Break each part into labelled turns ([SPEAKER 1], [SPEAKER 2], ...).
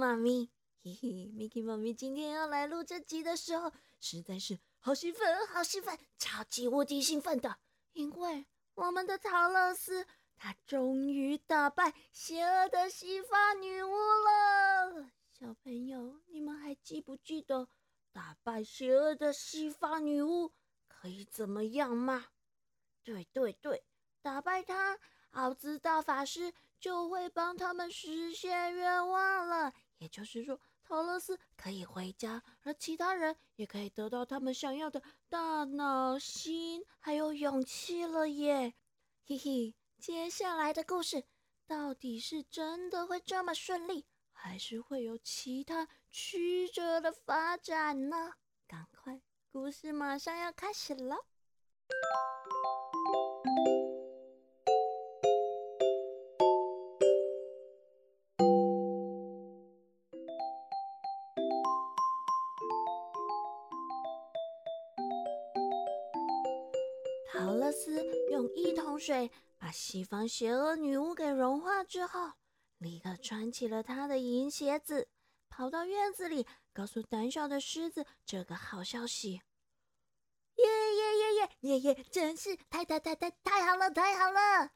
[SPEAKER 1] 妈咪。嘿嘿，Miki 妈咪今天要来录这集的时候，实在是好兴奋，好兴奋，超级无敌兴奋的，因为我们的陶乐斯他终于打败邪恶的西发女巫了。小朋友，你们还记不记得打败邪恶的西发女巫可以怎么样吗？对对对。打败他，奥兹大法师就会帮他们实现愿望了。也就是说，陶乐斯可以回家，而其他人也可以得到他们想要的大脑、心还有勇气了耶！嘿嘿，接下来的故事到底是真的会这么顺利，还是会有其他曲折的发展呢？赶快，故事马上要开始了。水把西方邪恶女巫给融化之后，立刻穿起了他的银鞋子，跑到院子里，告诉胆小的狮子这个好消息。耶耶耶耶耶耶！真是太太太太太好了，太好了！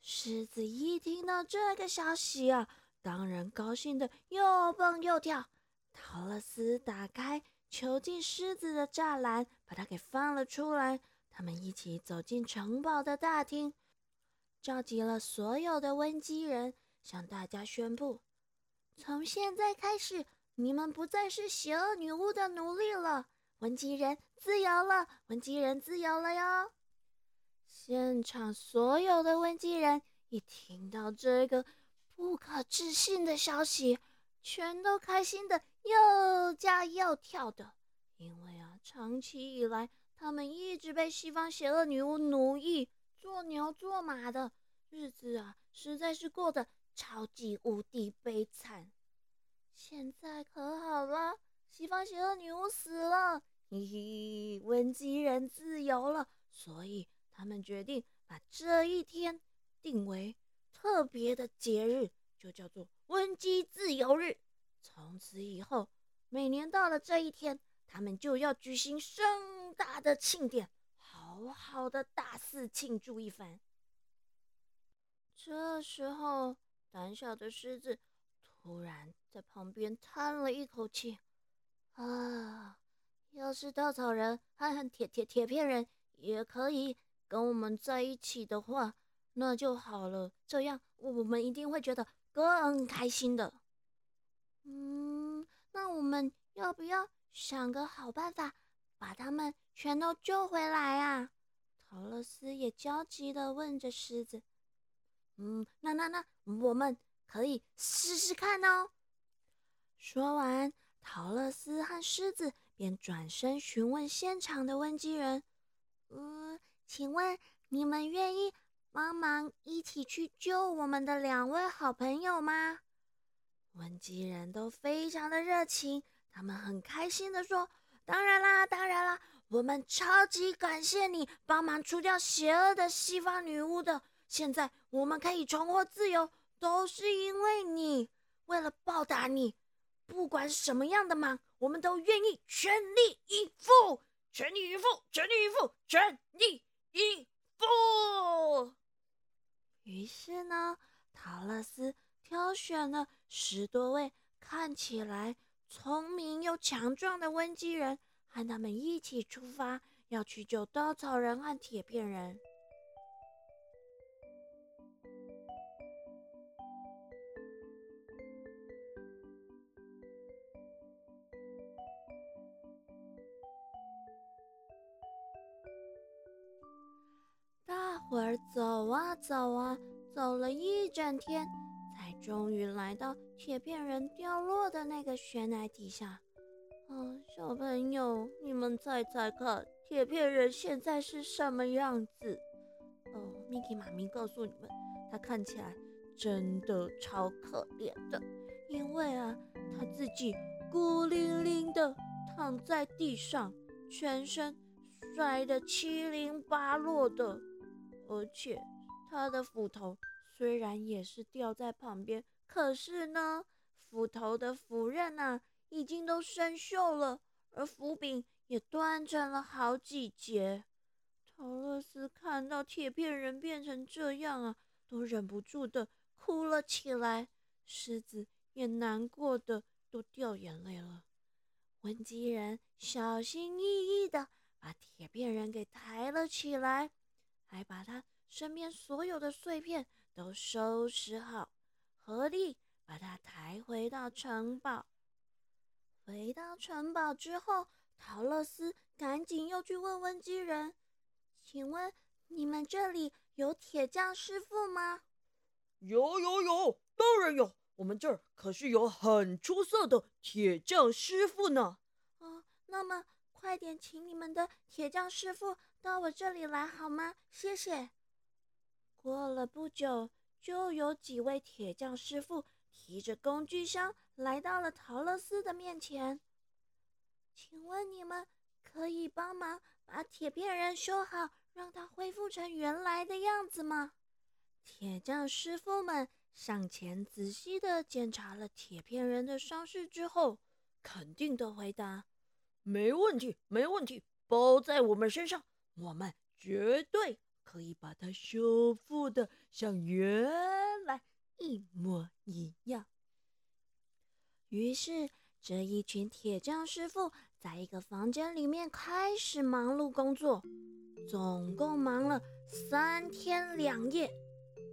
[SPEAKER 1] 狮子一听到这个消息啊，当然高兴的又蹦又跳。陶乐斯打开囚禁狮子的栅栏，把它给放了出来。他们一起走进城堡的大厅，召集了所有的温基人，向大家宣布：从现在开始，你们不再是邪恶女巫的奴隶了，温基人自由了，温基人自由了哟！现场所有的温基人一听到这个不可置信的消息，全都开心的又叫又跳的，因为啊，长期以来。他们一直被西方邪恶女巫奴役，做牛做马的日子啊，实在是过得超级无敌悲惨。现在可好了，西方邪恶女巫死了，嘿嘿，温基人自由了，所以他们决定把这一天定为特别的节日，就叫做温基自由日。从此以后，每年到了这一天，他们就要举行生。大的庆典，好好的大肆庆祝一番。这时候，胆小的狮子突然在旁边叹了一口气：“啊，要是稻草人和铁铁铁片人也可以跟我们在一起的话，那就好了。这样我们一定会觉得更开心的。嗯，那我们要不要想个好办法？”把他们全都救回来啊！陶乐斯也焦急地问着狮子：“嗯，那那那，我们可以试试看哦。”说完，陶乐斯和狮子便转身询问现场的温基人：“嗯，请问你们愿意帮忙一起去救我们的两位好朋友吗？”温基人都非常的热情，他们很开心地说。当然啦，当然啦，我们超级感谢你帮忙除掉邪恶的西方女巫的。现在我们可以重获自由，都是因为你。为了报答你，不管什么样的忙，我们都愿意全力以赴，全力以赴，全力以赴，全力以赴。于是呢，陶乐斯挑选了十多位看起来。聪明又强壮的温基人和他们一起出发，要去救稻草人和铁片人。大伙儿走啊走啊，走了一整天。才终于来到铁片人掉落的那个悬崖底下。哦，小朋友，你们猜猜看，铁片人现在是什么样子？哦，Miki 妈咪告诉你们，他看起来真的超可怜的，因为啊，他自己孤零零的躺在地上，全身摔得七零八落的，而且他的斧头虽然也是掉在旁边，可是呢，斧头的斧刃啊，已经都生锈了，而斧柄也断成了好几节。陶乐斯看到铁片人变成这样啊，都忍不住的哭了起来。狮子也难过的都掉眼泪了。温基人小心翼翼的把铁片人给抬了起来，还把他。身边所有的碎片都收拾好，合力把他抬回到城堡。回到城堡之后，陶乐斯赶紧又去问问机人：“请问你们这里有铁匠师傅吗？”“
[SPEAKER 2] 有有有，当然有，我们这儿可是有很出色的铁匠师傅呢。”“
[SPEAKER 1] 哦，那么快点请你们的铁匠师傅到我这里来好吗？谢谢。”过了不久，就有几位铁匠师傅提着工具箱来到了陶乐斯的面前。请问你们可以帮忙把铁片人修好，让他恢复成原来的样子吗？铁匠师傅们上前仔细的检查了铁片人的伤势之后，肯定的回答：“
[SPEAKER 2] 没问题，没问题，包在我们身上，我们绝对。”可以把它修复的像原来一模一样。
[SPEAKER 1] 于是，这一群铁匠师傅在一个房间里面开始忙碌工作，总共忙了三天两夜，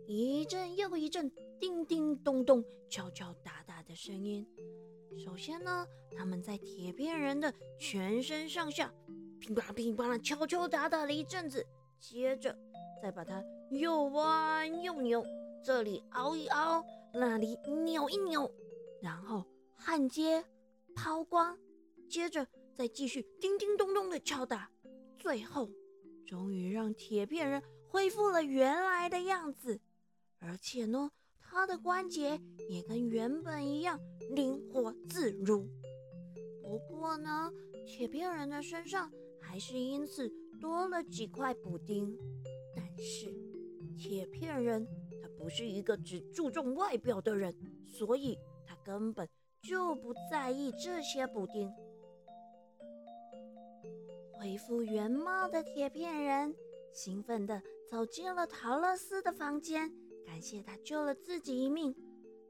[SPEAKER 1] 一阵又一阵叮叮咚咚、敲敲打打的声音。首先呢，他们在铁片人的全身上下乒乓乒乓的敲敲打打了一阵子。接着，再把它又弯又扭，这里凹一凹，那里扭一扭，然后焊接、抛光，接着再继续叮叮咚咚的敲打，最后终于让铁片人恢复了原来的样子，而且呢，他的关节也跟原本一样灵活自如。不过呢，铁片人的身上还是因此。多了几块补丁，但是铁片人他不是一个只注重外表的人，所以他根本就不在意这些补丁。恢复原貌的铁片人兴奋地走进了陶乐斯的房间，感谢他救了自己一命。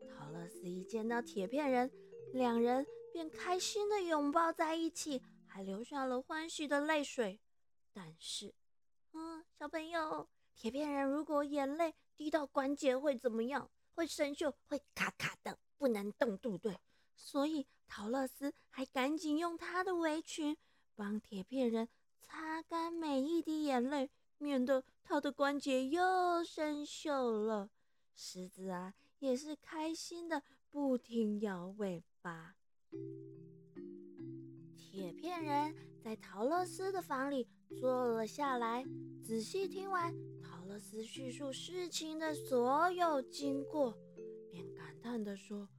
[SPEAKER 1] 陶乐斯一见到铁片人，两人便开心地拥抱在一起，还流下了欢喜的泪水。但是，嗯，小朋友，铁片人如果眼泪滴到关节会怎么样？会生锈，会卡卡的，不能动，对不对？所以陶乐斯还赶紧用他的围裙帮铁片人擦干每一滴眼泪，免得他的关节又生锈了。狮子啊，也是开心的，不停摇尾巴。铁片人在陶乐斯的房里坐了下来，仔细听完陶乐斯叙述事情的所有经过，便感叹地说：“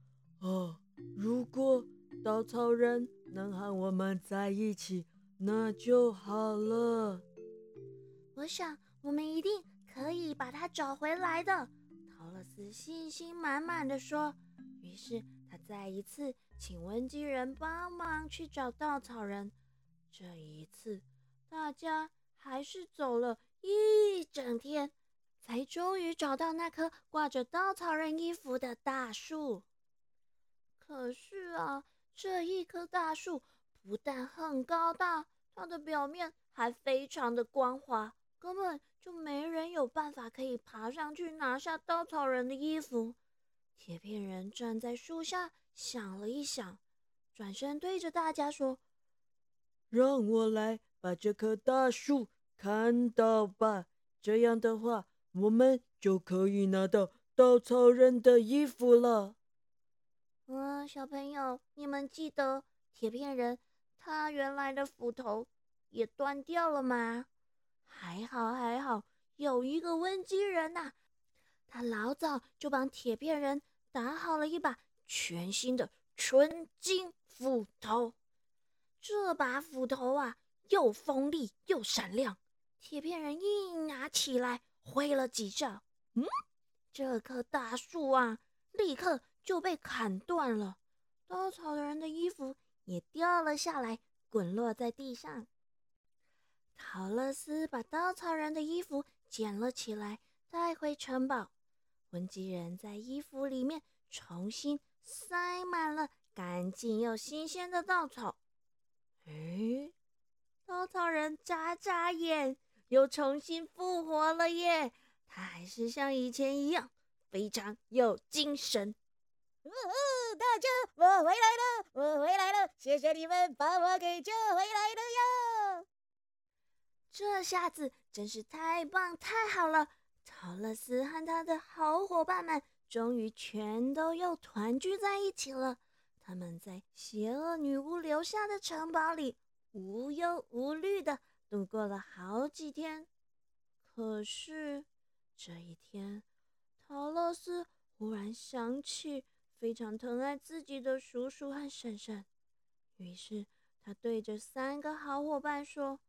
[SPEAKER 2] 啊，如果稻草人能和我们在一起，那就好了。
[SPEAKER 1] 我想我们一定可以把他找回来的。”陶乐斯信心满满的说。于是他再一次。请温基人帮忙去找稻草人。这一次，大家还是走了一整天，才终于找到那棵挂着稻草人衣服的大树。可是啊，这一棵大树不但很高大，它的表面还非常的光滑，根本就没人有办法可以爬上去拿下稻草人的衣服。铁片人站在树下。想了一想，转身对着大家说：“
[SPEAKER 2] 让我来把这棵大树砍倒吧。这样的话，我们就可以拿到稻草人的衣服了。”
[SPEAKER 1] 嗯，小朋友，你们记得铁片人他原来的斧头也断掉了吗？还好还好，有一个温基人呐，他老早就帮铁片人打好了一把。全新的纯金斧头，这把斧头啊，又锋利又闪亮。铁片人一拿起来，挥了几下，嗯，这棵大树啊，立刻就被砍断了，稻草人的衣服也掉了下来，滚落在地上。陶乐斯把稻草人的衣服捡了起来，带回城堡。温基人在衣服里面重新塞满了干净又新鲜的稻草。哎，稻草人眨眨眼，又重新复活了耶！他还是像以前一样，非常有精神。
[SPEAKER 3] 呜呼，大家，我回来了，我回来了！谢谢你们把我给救回来了呀！
[SPEAKER 1] 这下子真是太棒太好了！陶乐斯和他的好伙伴们终于全都又团聚在一起了。他们在邪恶女巫留下的城堡里无忧无虑的度过了好几天。可是这一天，陶乐斯忽然想起非常疼爱自己的叔叔和婶婶，于是他对着三个好伙伴说：“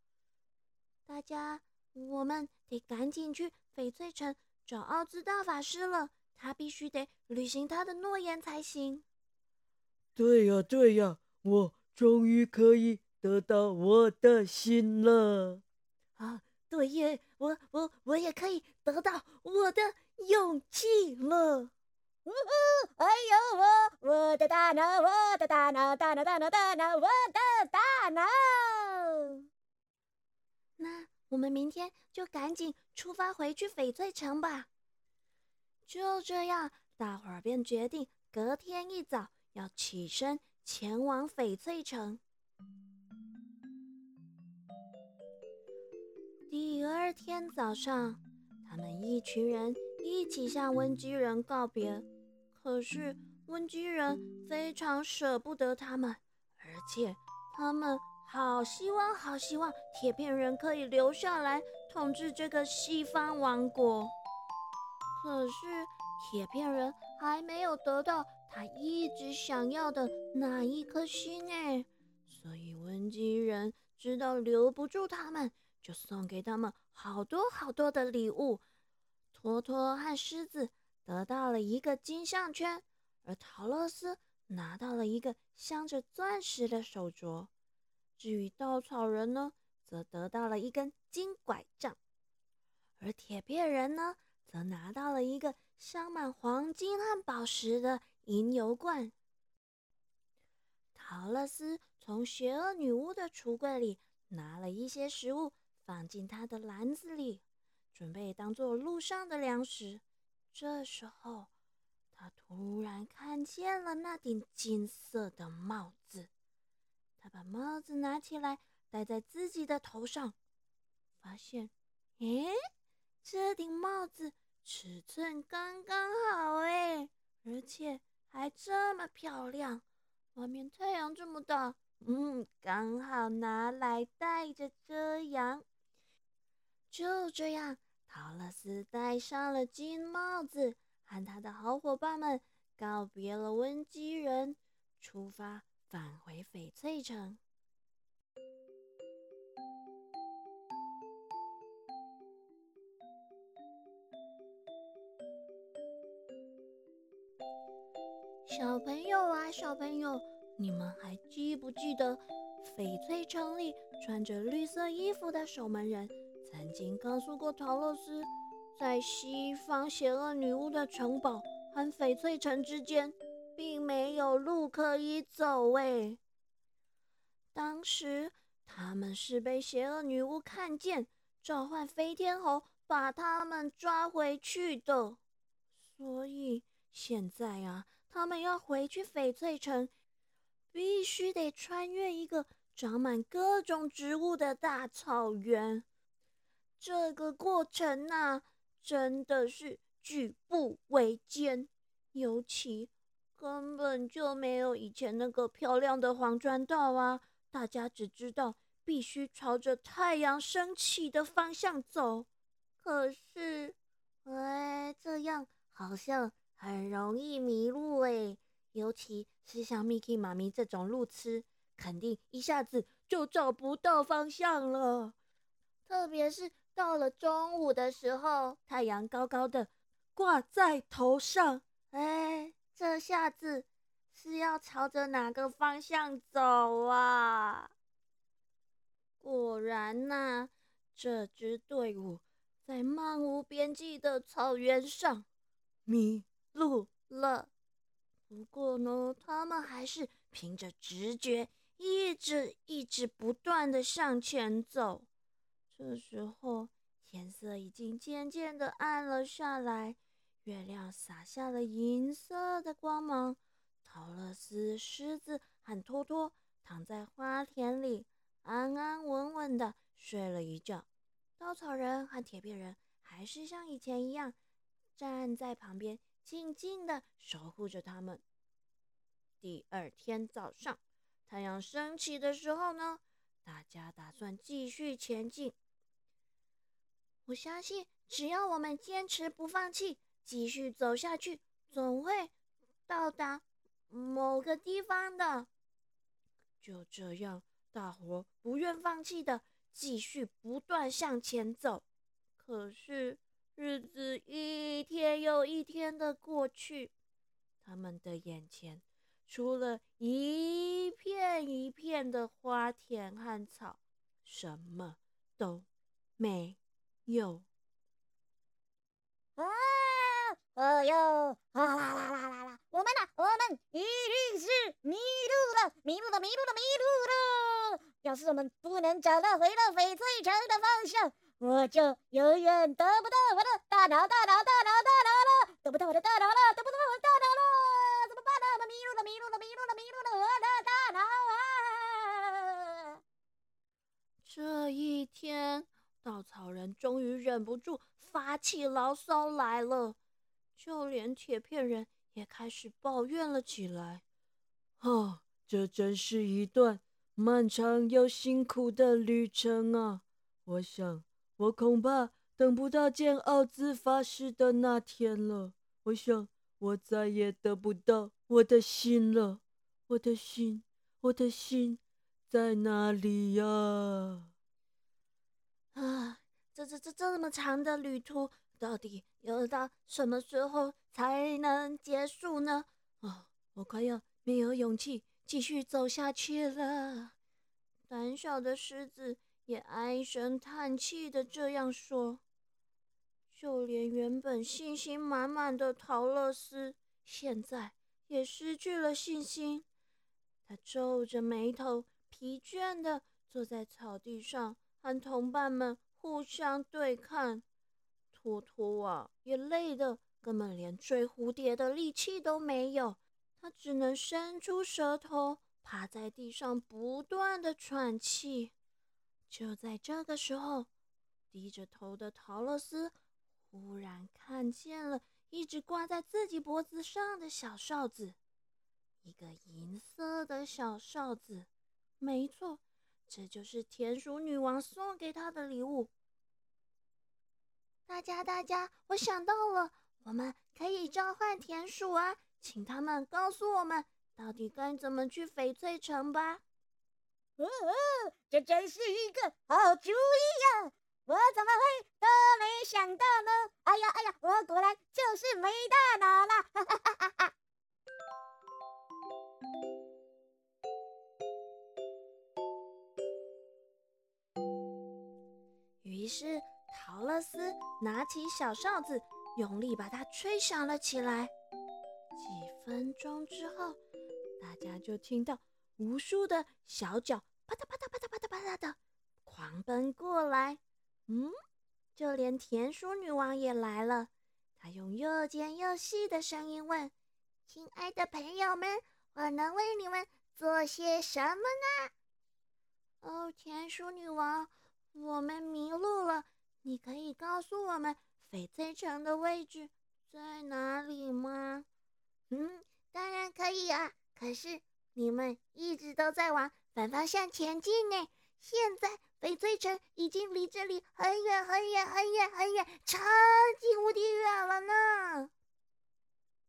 [SPEAKER 1] 大家，我们得赶紧去翡翠城找奥兹大法师了，他必须得履行他的诺言才行。”
[SPEAKER 2] 对呀，对呀，我终于可以得到我的心了。
[SPEAKER 1] 啊，对耶，我我我也可以得到我的勇气了。
[SPEAKER 3] 呜呼！还有我，我的大脑，我的大脑，大脑，大脑，大脑，我的大脑。
[SPEAKER 1] 那我们明天就赶紧出发回去翡翠城吧。就这样，大伙儿便决定隔天一早。要起身前往翡翠城。第二天早上，他们一群人一起向温居人告别。可是温基人非常舍不得他们，而且他们好希望、好希望铁片人可以留下来统治这个西方王国。可是铁片人还没有得到。他一直想要的那一颗心哎，所以温基人知道留不住他们，就送给他们好多好多的礼物。坨坨和狮子得到了一个金项圈，而陶乐斯拿到了一个镶着钻石的手镯。至于稻草人呢，则得到了一根金拐杖，而铁片人呢，则拿到了一个镶满黄金和宝石的。银油罐。陶乐斯从邪恶女巫的橱柜里拿了一些食物，放进他的篮子里，准备当做路上的粮食。这时候，他突然看见了那顶金色的帽子。他把帽子拿起来戴在自己的头上，发现，诶，这顶帽子尺寸刚刚好，诶，而且。还这么漂亮，外面太阳这么大，嗯，刚好拿来戴着遮阳。就这样，陶乐斯戴上了金帽子，和他的好伙伴们告别了温基人，出发返回翡翠城。小朋友啊，小朋友，你们还记不记得翡翠城里穿着绿色衣服的守门人曾经告诉过陶乐斯，在西方邪恶女巫的城堡和翡翠城之间，并没有路可以走。哎，当时他们是被邪恶女巫看见，召唤飞天猴把他们抓回去的。所以现在啊。他们要回去翡翠城，必须得穿越一个长满各种植物的大草原。这个过程呐，真的是举步维艰，尤其根本就没有以前那个漂亮的黄砖道啊！大家只知道必须朝着太阳升起的方向走。可是，哎，这样好像……很容易迷路哎，尤其是像 Miki 妈咪这种路痴，肯定一下子就找不到方向了。特别是到了中午的时候，太阳高高的，
[SPEAKER 2] 挂在头上。
[SPEAKER 1] 哎，这下子是要朝着哪个方向走啊？果然呐，这支队伍在漫无边际的草原上迷路了。不过呢，他们还是凭着直觉，一直一直不断的向前走。这时候，天色已经渐渐的暗了下来，月亮洒下了银色的光芒。陶乐斯、狮子和托托躺在花田里，安安稳稳的睡了一觉。稻草人和铁皮人还是像以前一样，站在旁边。静静的守护着他们。第二天早上，太阳升起的时候呢，大家打算继续前进。我相信，只要我们坚持不放弃，继续走下去，总会到达某个地方的。就这样，大伙不愿放弃的继续不断向前走。可是。日子一天又一天的过去，他们的眼前除了一片一片的花田和草，什么都没有。
[SPEAKER 3] 啊！哎呦！啦啦啦啦啦啦！我们呢？我们一定是迷路了，迷路了，迷路了，迷路了！要是我们不能找到回到翡翠城的方向，我就永远得不到我的大脑，大脑，大脑，大脑了！得不到我的大脑了，得不到我的大脑了！怎么办呢？我们迷路了，迷路了，迷路了，迷路了！我的大脑啊！
[SPEAKER 1] 这一天，稻草人终于忍不住发起牢骚来了，就连铁片人也开始抱怨了起来。
[SPEAKER 2] 啊，这真是一段漫长又辛苦的旅程啊！我想。我恐怕等不到见奥兹发誓的那天了。我想，我再也得不到我的心了。我的心，我的心在哪里呀？
[SPEAKER 1] 啊这这这这么长的旅途，到底要到什么时候才能结束呢？啊，我快要没有勇气继续走下去了。胆小的狮子。也唉声叹气的这样说，就连原本信心满满的陶乐斯，现在也失去了信心。他皱着眉头，疲倦的坐在草地上，和同伴们互相对看。托托啊，也累得根本连追蝴蝶的力气都没有，他只能伸出舌头，趴在地上，不断的喘气。就在这个时候，低着头的陶乐斯忽然看见了一直挂在自己脖子上的小哨子，一个银色的小哨子。没错，这就是田鼠女王送给他的礼物。大家，大家，我想到了，我们可以召唤田鼠啊，请他们告诉我们到底该怎么去翡翠城吧。
[SPEAKER 3] 这真是一个好主意呀！我怎么会都没想到呢？哎呀哎呀，我果然就是没大脑了！哈哈哈哈哈！
[SPEAKER 1] 于是陶乐斯拿起小哨子，用力把它吹响了起来。几分钟之后，大家就听到。无数的小脚啪嗒啪嗒啪嗒啪嗒啪嗒的狂奔过来，嗯，就连田鼠女王也来了。她用又尖又细的声音问：“亲爱的朋友们，我能为你们做些什么呢？”哦，田鼠女王，我们迷路了，你可以告诉我们翡翠城的位置在哪里吗？
[SPEAKER 4] 嗯，当然可以啊，可是。你们一直都在往反方向前进呢，现在翡翠城已经离这里很远很远很远很远，超级无敌远了呢。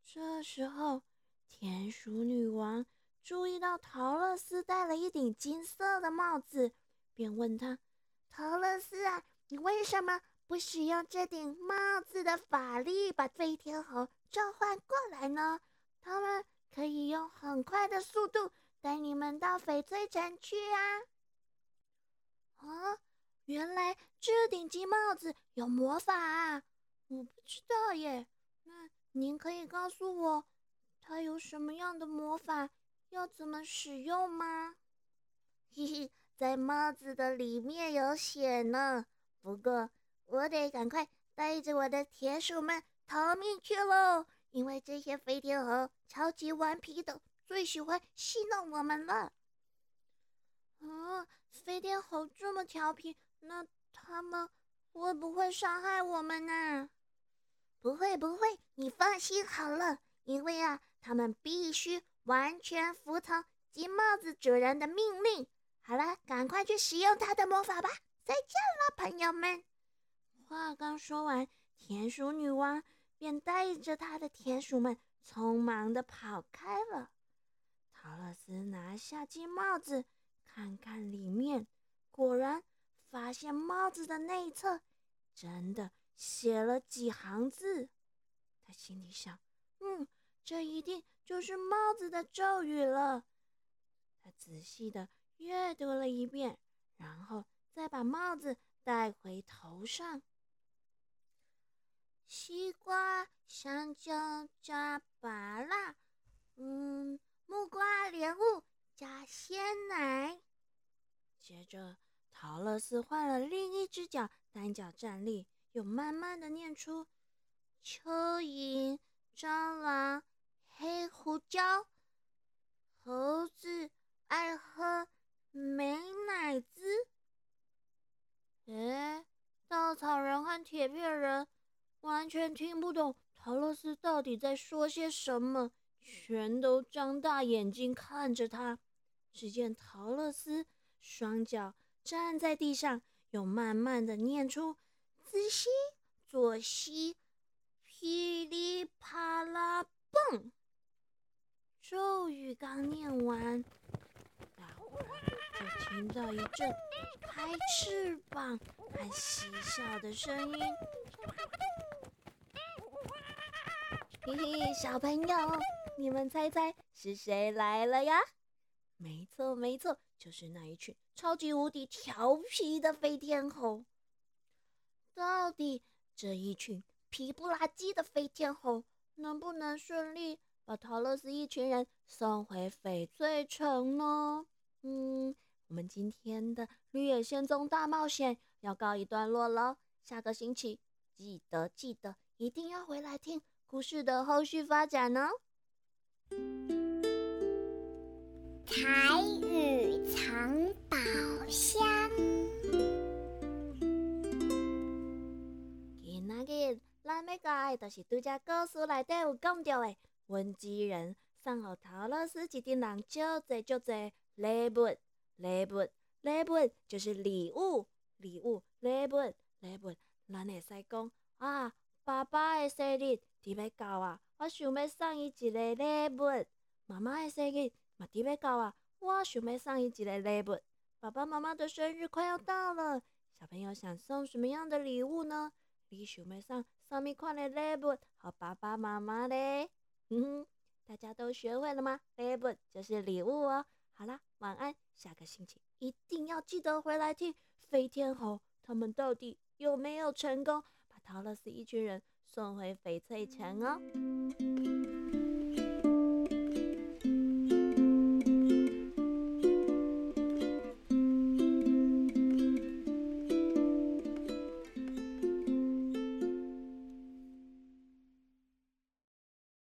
[SPEAKER 1] 这时候，田鼠女王注意到陶乐斯戴了一顶金色的帽子，便问他：“
[SPEAKER 4] 陶乐斯啊，你为什么不使用这顶帽子的法力把飞天猴召唤过来呢？他们可以用很快的速度带你们到翡翠城去啊！
[SPEAKER 1] 啊，原来这顶金帽子有魔法啊！我不知道耶。那您可以告诉我，它有什么样的魔法？要怎么使用吗？
[SPEAKER 4] 嘿嘿，在帽子的里面有血呢。不过我得赶快带着我的铁鼠们逃命去喽，因为这些飞天猴超级顽皮的，最喜欢戏弄我们了。
[SPEAKER 1] 啊，飞天猴这么调皮，那他们会不会伤害我们呢？
[SPEAKER 4] 不会不会，你放心好了，因为啊，他们必须完全服从金帽子主人的命令。好了，赶快去使用他的魔法吧！再见了，朋友们。
[SPEAKER 1] 话刚说完，田鼠女王便带着她的田鼠们匆忙的跑开了。陶乐斯拿下金帽子，看看里面，果然发现帽子的内侧真的。写了几行字，他心里想：“嗯，这一定就是帽子的咒语了。”他仔细的阅读了一遍，然后再把帽子戴回头上。西瓜、香蕉加芭乐，嗯，木瓜、莲雾加鲜奶。接着，陶乐斯换了另一只脚，单脚站立。又慢慢的念出：蚯蚓、蟑螂、黑胡椒、猴子爱喝美奶滋。哎，稻草人和铁片人完全听不懂陶乐斯到底在说些什么，全都张大眼睛看着他。只见陶乐斯双脚站在地上，又慢慢的念出。仔细，左西，噼里啪啦蹦。咒语刚念完，就听到一阵拍翅膀和嬉笑的声音。嘿嘿，小朋友，你们猜猜是谁来了呀？没错，没错，就是那一群超级无敌调皮的飞天猴。到底这一群皮不拉几的飞天猴能不能顺利把陶乐斯一群人送回翡翠城呢？嗯，我们今天的绿野仙踪大冒险要告一段落了。下个星期记得记得一定要回来听故事的后续发展哦。
[SPEAKER 3] 彩雨藏宝箱。
[SPEAKER 1] 咱要教的，就是拄只故事内底有讲到的，温基人送予陶乐斯一顶人足济足济礼物，礼物，礼物就是礼物，礼物，礼物，礼物。咱会使讲啊，爸爸的生日伫要到啊，我想要送伊一个礼物。妈妈的生日嘛伫要到啊，我想要送伊一个礼物。爸爸妈妈的生日快要到了，小朋友想送什么样的礼物呢？你想要送什么款的礼物和爸爸妈妈嘞？嗯哼，大家都学会了吗？礼物就是礼物哦。好啦，晚安，下个星期一定要记得回来听飞天猴他们到底有没有成功把陶乐斯一群人送回翡翠城哦。